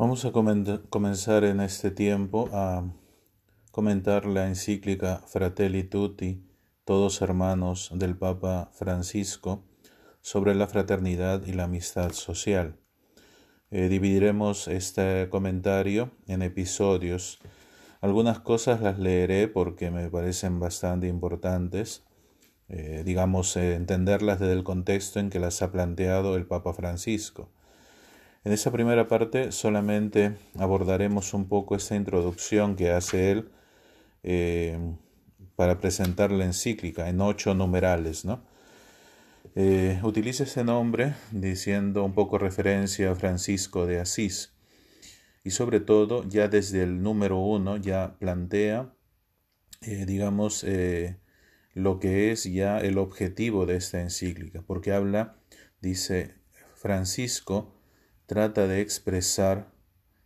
Vamos a comenzar en este tiempo a comentar la encíclica Fratelli Tutti, todos hermanos del Papa Francisco, sobre la fraternidad y la amistad social. Eh, dividiremos este comentario en episodios. Algunas cosas las leeré porque me parecen bastante importantes, eh, digamos, eh, entenderlas desde el contexto en que las ha planteado el Papa Francisco. En esa primera parte solamente abordaremos un poco esa introducción que hace él eh, para presentar la encíclica en ocho numerales. ¿no? Eh, utiliza ese nombre diciendo un poco referencia a Francisco de Asís y sobre todo ya desde el número uno ya plantea, eh, digamos, lo que es ya el objetivo de esta encíclica, porque habla, dice Francisco, trata de expresar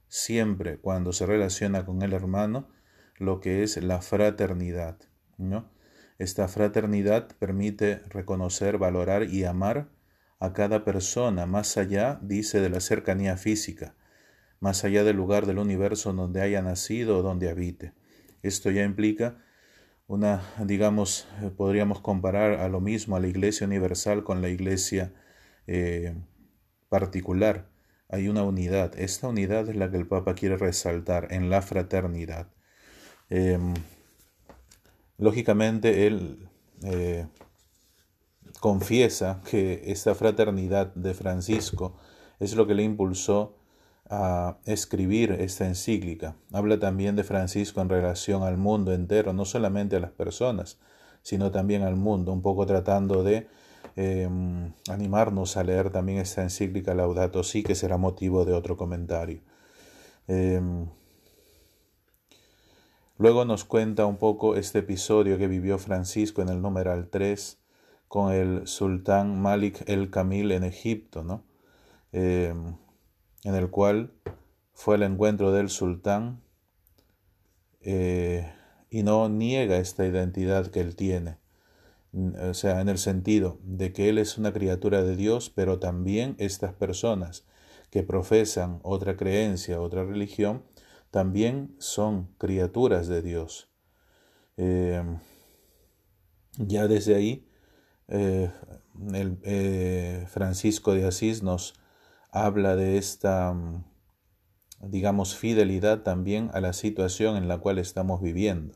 siempre cuando se relaciona con el hermano lo que es la fraternidad, ¿no? Esta fraternidad permite reconocer, valorar y amar a cada persona más allá, dice, de la cercanía física, más allá del lugar del universo donde haya nacido o donde habite. Esto ya implica una, digamos, podríamos comparar a lo mismo a la Iglesia Universal con la Iglesia eh, particular hay una unidad. Esta unidad es la que el Papa quiere resaltar en la fraternidad. Em, lógicamente, él eh, confiesa que esta fraternidad de Francisco es lo que le impulsó a escribir esta encíclica. Habla también de Francisco en relación al mundo entero, no solamente a las personas, sino también al mundo, un poco tratando de Em, animarnos a leer también esta encíclica Laudato Si, que será motivo de otro comentario. Em, luego nos cuenta un poco este episodio que vivió Francisco en el numeral 3 con el sultán Malik el Kamil en Egipto, ¿no? Em, en el cual fue el encuentro del sultán eh, y no niega esta identidad que él tiene o sea, en el sentido de que Él es una criatura de Dios, pero también estas personas que profesan otra creencia, otra religión, también son criaturas de Dios. Em, ya desde ahí, eh, el, eh, Francisco de Asís nos habla de esta, digamos, fidelidad también a la situación en la cual estamos viviendo.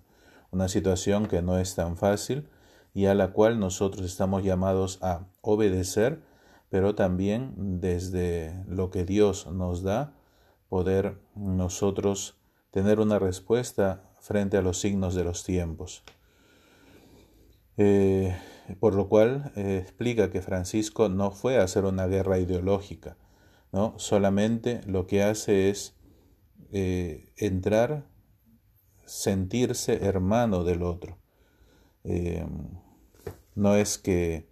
Una situación que no es tan fácil, y a la cual nosotros estamos llamados a obedecer, pero también desde lo que Dios nos da, poder nosotros tener una respuesta frente a los signos de los tiempos. Eh, por lo cual eh, explica que Francisco no fue a hacer una guerra ideológica, ¿no? solamente lo que hace es eh, entrar, sentirse hermano del otro. No es que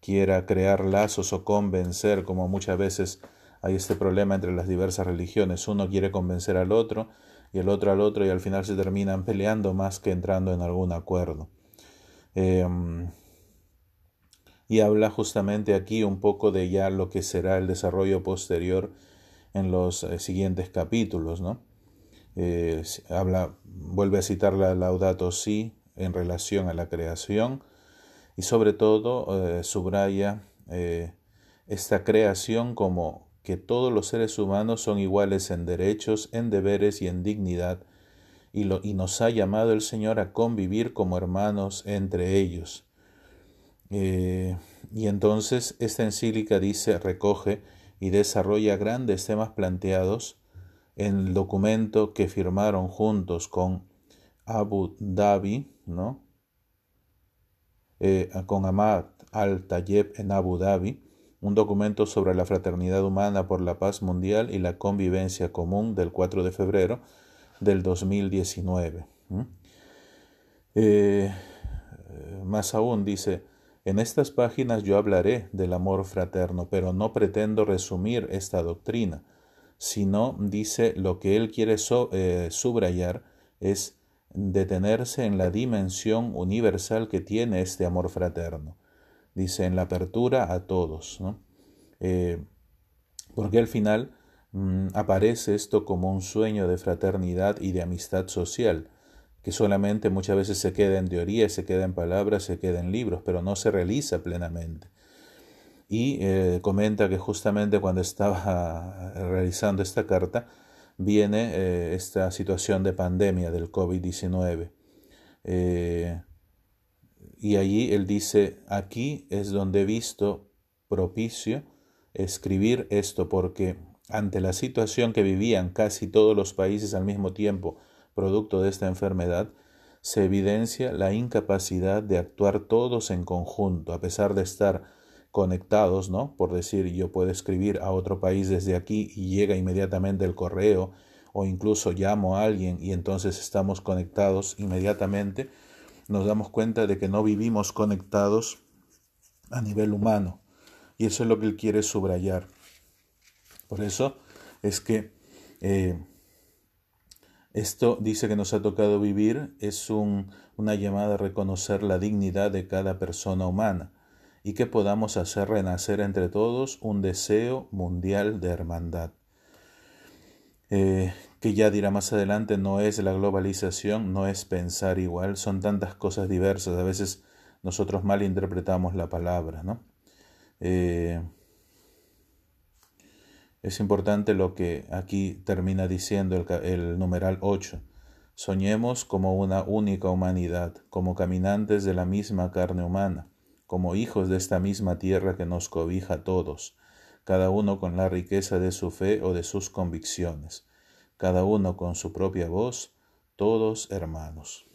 quiera crear lazos o convencer, como muchas veces hay este problema entre las diversas religiones. Uno quiere convencer al otro y el otro al otro y al final se terminan peleando más que entrando en algún acuerdo. Em, y habla justamente aquí un poco de ya lo que será el desarrollo posterior en los eh, siguientes capítulos, ¿no? Eh, habla, vuelve a citar la Laudato Si en relación a la creación, y sobre todo eh, subraya eh, esta creación como que todos los seres humanos son iguales en derechos, en deberes y en dignidad, y, lo, y nos ha llamado el Señor a convivir como hermanos entre ellos. Eh, y entonces esta encíclica dice, recoge y desarrolla grandes temas planteados en el documento que firmaron juntos con Abu Dhabi, ¿no? Eh, con Ahmad al-Tayeb en Abu Dhabi, un documento sobre la fraternidad humana por la paz mundial y la convivencia común del 4 de febrero del 2019. Eh, más aún dice, en estas páginas yo hablaré del amor fraterno, pero no pretendo resumir esta doctrina, sino, dice, lo que él quiere eh, subrayar es detenerse en la dimensión universal que tiene este amor fraterno. Dice, en la apertura a todos. Eh, porque al final mm, aparece esto como un sueño de fraternidad y de amistad social, que solamente muchas veces se queda en teoría, se queda en palabras, se queda en libros, pero no se realiza plenamente. Y eh, comenta que justamente cuando estaba realizando esta carta, viene eh, esta situación de pandemia del COVID-19. Eh, y allí él dice, aquí es donde he visto propicio escribir esto, porque ante la situación que vivían casi todos los países al mismo tiempo, producto de esta enfermedad, se evidencia la incapacidad de actuar todos en conjunto, a pesar de estar conectados, ¿no? Por decir, yo puedo escribir a otro país desde aquí y llega inmediatamente el correo, o incluso llamo a alguien y entonces estamos conectados inmediatamente, nos damos cuenta de que no vivimos conectados a nivel humano. Y eso es lo que él quiere subrayar. Por eso es que eh, esto dice que nos ha tocado vivir, es una llamada a reconocer la dignidad de cada persona humana y que podamos hacer renacer entre todos un deseo mundial de hermandad. Eh, que ya dirá más adelante, no es la globalización, no es pensar igual, son tantas cosas diversas, a veces nosotros mal interpretamos la palabra, ¿no? Eh, es importante lo que aquí termina diciendo el, el numeral 8. Soñemos como una única humanidad, como caminantes de la misma carne humana como hijos de esta misma tierra que nos cobija a todos, cada uno con la riqueza de su fe o de sus convicciones, cada uno con su propia voz, todos hermanos.